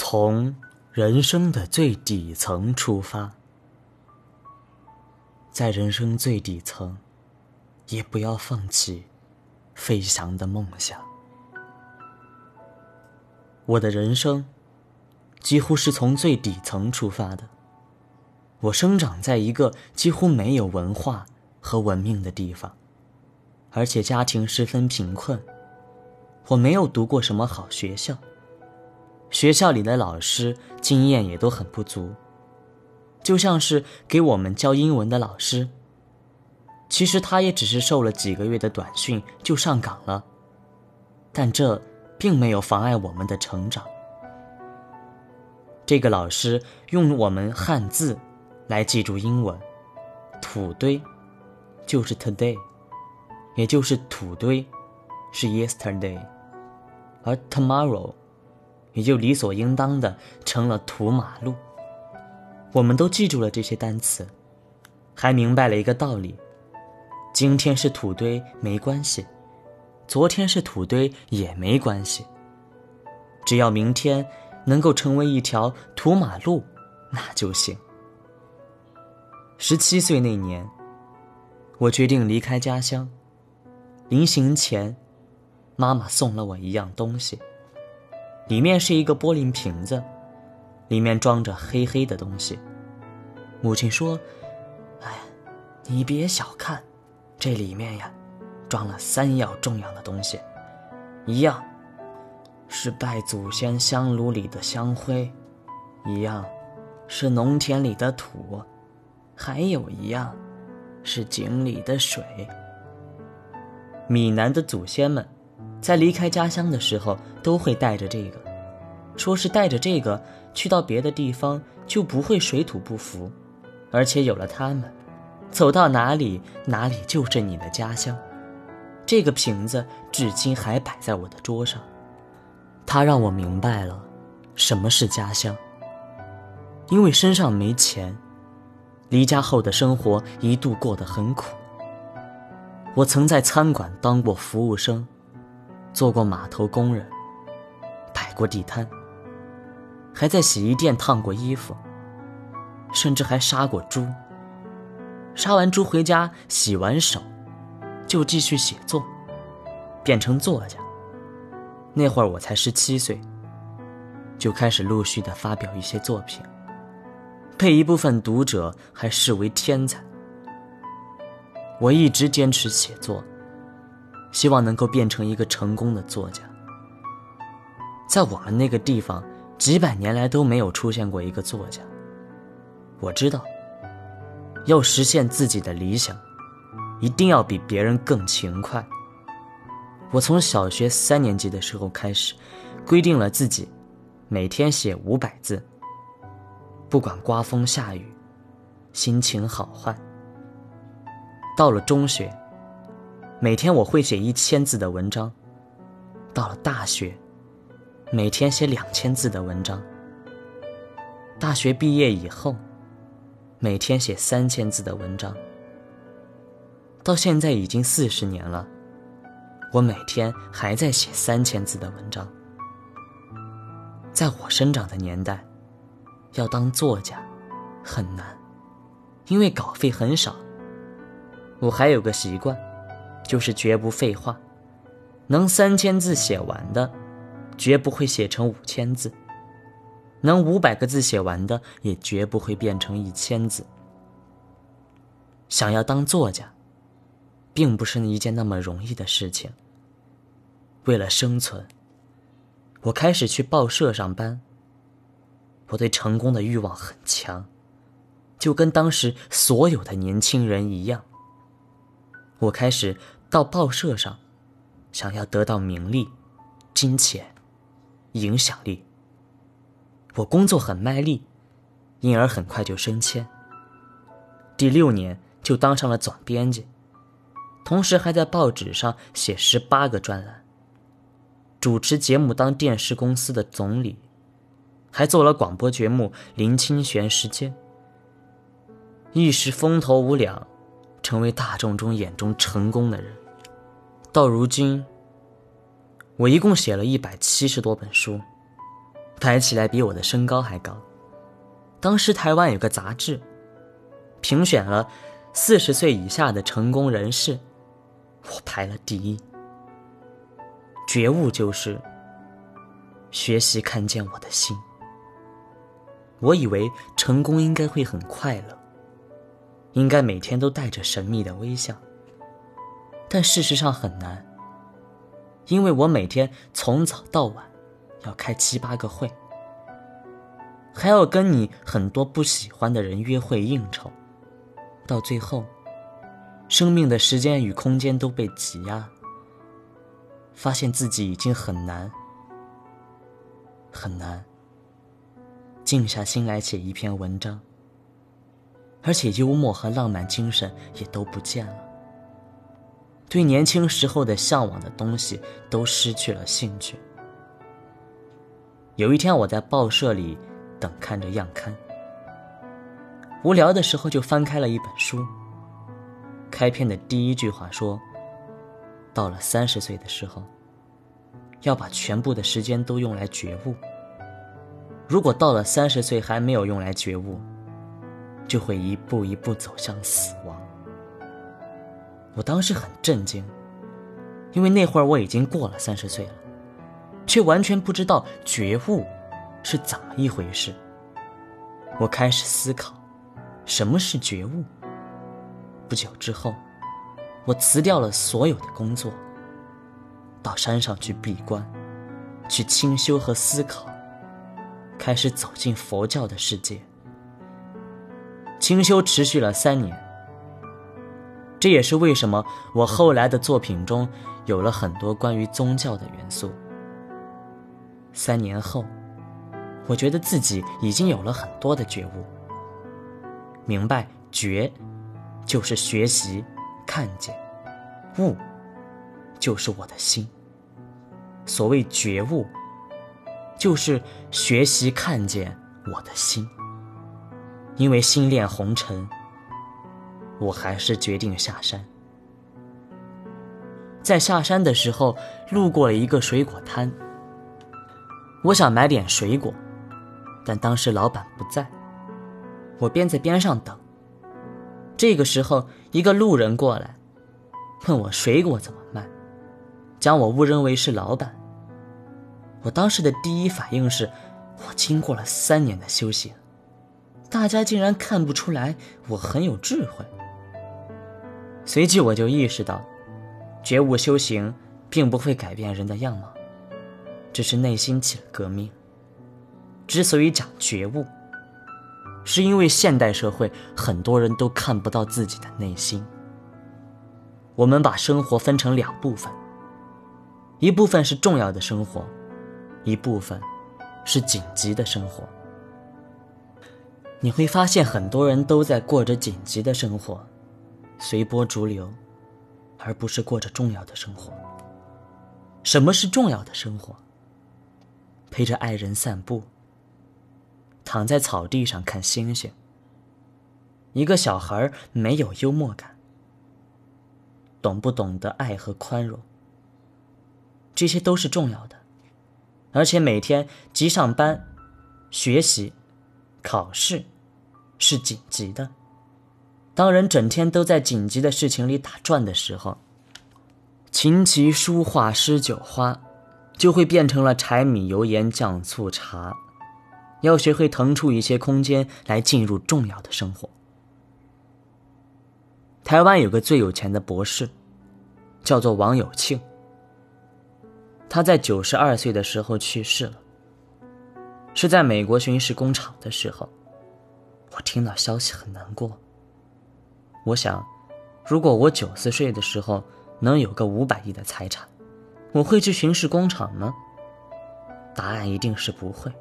从人生的最底层出发，在人生最底层，也不要放弃飞翔的梦想。我的人生几乎是从最底层出发的。我生长在一个几乎没有文化和文明的地方，而且家庭十分贫困。我没有读过什么好学校，学校里的老师经验也都很不足，就像是给我们教英文的老师，其实他也只是受了几个月的短训就上岗了，但这并没有妨碍我们的成长。这个老师用我们汉字来记住英文，土堆就是 today，也就是土堆是 yesterday。而 tomorrow，也就理所应当的成了土马路。我们都记住了这些单词，还明白了一个道理：今天是土堆没关系，昨天是土堆也没关系。只要明天能够成为一条土马路，那就行。十七岁那年，我决定离开家乡，临行前。妈妈送了我一样东西，里面是一个玻璃瓶子，里面装着黑黑的东西。母亲说：“哎，你别小看，这里面呀，装了三样重要的东西，一样是拜祖先香炉里的香灰，一样是农田里的土，还有一样是井里的水。”闽南的祖先们。在离开家乡的时候，都会带着这个，说是带着这个去到别的地方就不会水土不服，而且有了它们，走到哪里哪里就是你的家乡。这个瓶子至今还摆在我的桌上，它让我明白了什么是家乡。因为身上没钱，离家后的生活一度过得很苦。我曾在餐馆当过服务生。做过码头工人，摆过地摊，还在洗衣店烫过衣服，甚至还杀过猪。杀完猪回家，洗完手，就继续写作，变成作家。那会儿我才十七岁，就开始陆续的发表一些作品，被一部分读者还视为天才。我一直坚持写作。希望能够变成一个成功的作家。在我们那个地方，几百年来都没有出现过一个作家。我知道，要实现自己的理想，一定要比别人更勤快。我从小学三年级的时候开始，规定了自己每天写五百字，不管刮风下雨，心情好坏。到了中学。每天我会写一千字的文章，到了大学，每天写两千字的文章。大学毕业以后，每天写三千字的文章。到现在已经四十年了，我每天还在写三千字的文章。在我生长的年代，要当作家很难，因为稿费很少。我还有个习惯。就是绝不废话，能三千字写完的，绝不会写成五千字；能五百个字写完的，也绝不会变成一千字。想要当作家，并不是一件那么容易的事情。为了生存，我开始去报社上班。我对成功的欲望很强，就跟当时所有的年轻人一样。我开始。到报社上，想要得到名利、金钱、影响力。我工作很卖力，因而很快就升迁。第六年就当上了总编辑，同时还在报纸上写十八个专栏，主持节目当电视公司的总理，还做了广播节目《林清玄时间》，一时风头无两。成为大众中眼中成功的人。到如今，我一共写了一百七十多本书，排起来比我的身高还高。当时台湾有个杂志，评选了四十岁以下的成功人士，我排了第一。觉悟就是学习看见我的心。我以为成功应该会很快乐，应该每天都带着神秘的微笑，但事实上很难，因为我每天从早到晚要开七八个会，还要跟你很多不喜欢的人约会应酬，到最后，生命的时间与空间都被挤压，发现自己已经很难，很难。静下心来写一篇文章，而且幽默和浪漫精神也都不见了，对年轻时候的向往的东西都失去了兴趣。有一天，我在报社里等看着样刊，无聊的时候就翻开了一本书。开篇的第一句话说：“到了三十岁的时候，要把全部的时间都用来觉悟。”如果到了三十岁还没有用来觉悟，就会一步一步走向死亡。我当时很震惊，因为那会儿我已经过了三十岁了，却完全不知道觉悟是怎么一回事。我开始思考，什么是觉悟。不久之后，我辞掉了所有的工作，到山上去闭关，去清修和思考。开始走进佛教的世界，清修持续了三年。这也是为什么我后来的作品中有了很多关于宗教的元素。三年后，我觉得自己已经有了很多的觉悟，明白觉就是学习、看见，悟就是我的心。所谓觉悟。就是学习看见我的心，因为心恋红尘，我还是决定下山。在下山的时候，路过了一个水果摊，我想买点水果，但当时老板不在，我便在边上等。这个时候，一个路人过来，问我水果怎么卖，将我误认为是老板。我当时的第一反应是，我经过了三年的修行，大家竟然看不出来我很有智慧。随即我就意识到，觉悟修行并不会改变人的样貌，只是内心起了革命。之所以讲觉悟，是因为现代社会很多人都看不到自己的内心。我们把生活分成两部分，一部分是重要的生活。一部分是紧急的生活，你会发现很多人都在过着紧急的生活，随波逐流，而不是过着重要的生活。什么是重要的生活？陪着爱人散步，躺在草地上看星星。一个小孩没有幽默感，懂不懂得爱和宽容？这些都是重要的。而且每天即上班、学习、考试，是紧急的。当人整天都在紧急的事情里打转的时候，琴棋书画诗酒花，就会变成了柴米油盐酱醋茶。要学会腾出一些空间来进入重要的生活。台湾有个最有钱的博士，叫做王友庆。他在九十二岁的时候去世了，是在美国巡视工厂的时候。我听到消息很难过。我想，如果我九十岁的时候能有个五百亿的财产，我会去巡视工厂吗？答案一定是不会。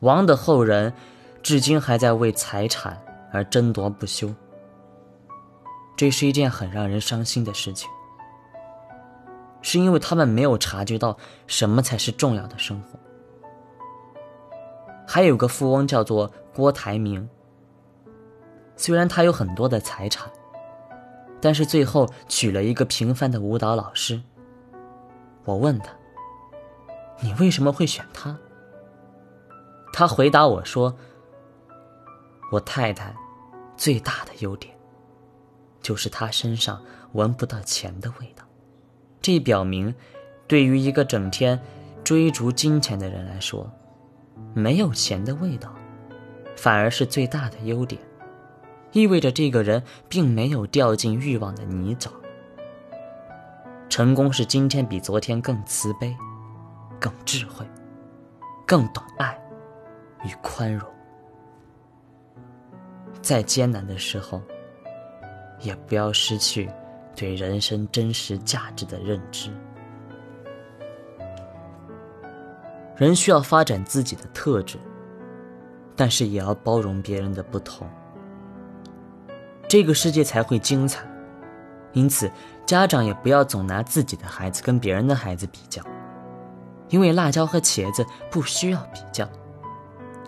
王的后人至今还在为财产而争夺不休，这是一件很让人伤心的事情。是因为他们没有察觉到什么才是重要的生活。还有个富翁叫做郭台铭，虽然他有很多的财产，但是最后娶了一个平凡的舞蹈老师。我问他：“你为什么会选他？”他回答我说：“我太太最大的优点，就是她身上闻不到钱的味道。这表明，对于一个整天追逐金钱的人来说，没有钱的味道，反而是最大的优点，意味着这个人并没有掉进欲望的泥沼。成功是今天比昨天更慈悲、更智慧、更懂爱。”与宽容，在艰难的时候，也不要失去对人生真实价值的认知。人需要发展自己的特质，但是也要包容别人的不同，这个世界才会精彩。因此，家长也不要总拿自己的孩子跟别人的孩子比较，因为辣椒和茄子不需要比较。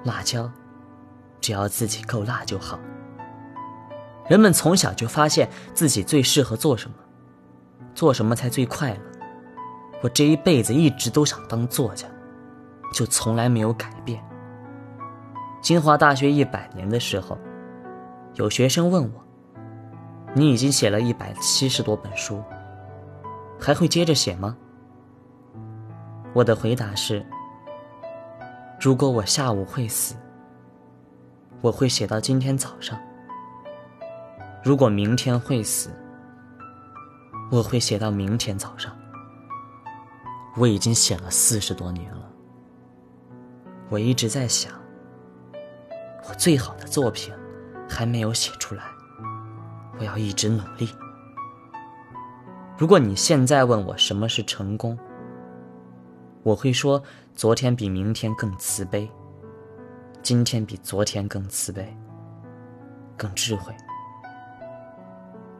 辣椒，只要自己够辣就好。人们从小就发现自己最适合做什么，做什么才最快乐。我这一辈子一直都想当作家，就从来没有改变。清华大学一百年的时候，有学生问我：“你已经写了一百七十多本书，还会接着写吗？”我的回答是。如果我下午会死，我会写到今天早上；如果明天会死，我会写到明天早上。我已经写了四十多年了，我一直在想，我最好的作品还没有写出来，我要一直努力。如果你现在问我什么是成功，我会说，昨天比明天更慈悲，今天比昨天更慈悲，更智慧，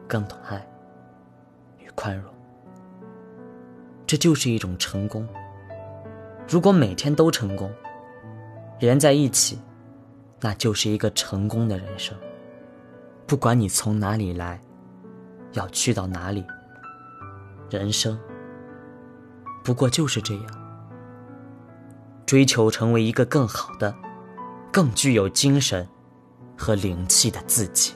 更懂爱与宽容。这就是一种成功。如果每天都成功，连在一起，那就是一个成功的人生。不管你从哪里来，要去到哪里，人生不过就是这样。追求成为一个更好的、更具有精神和灵气的自己。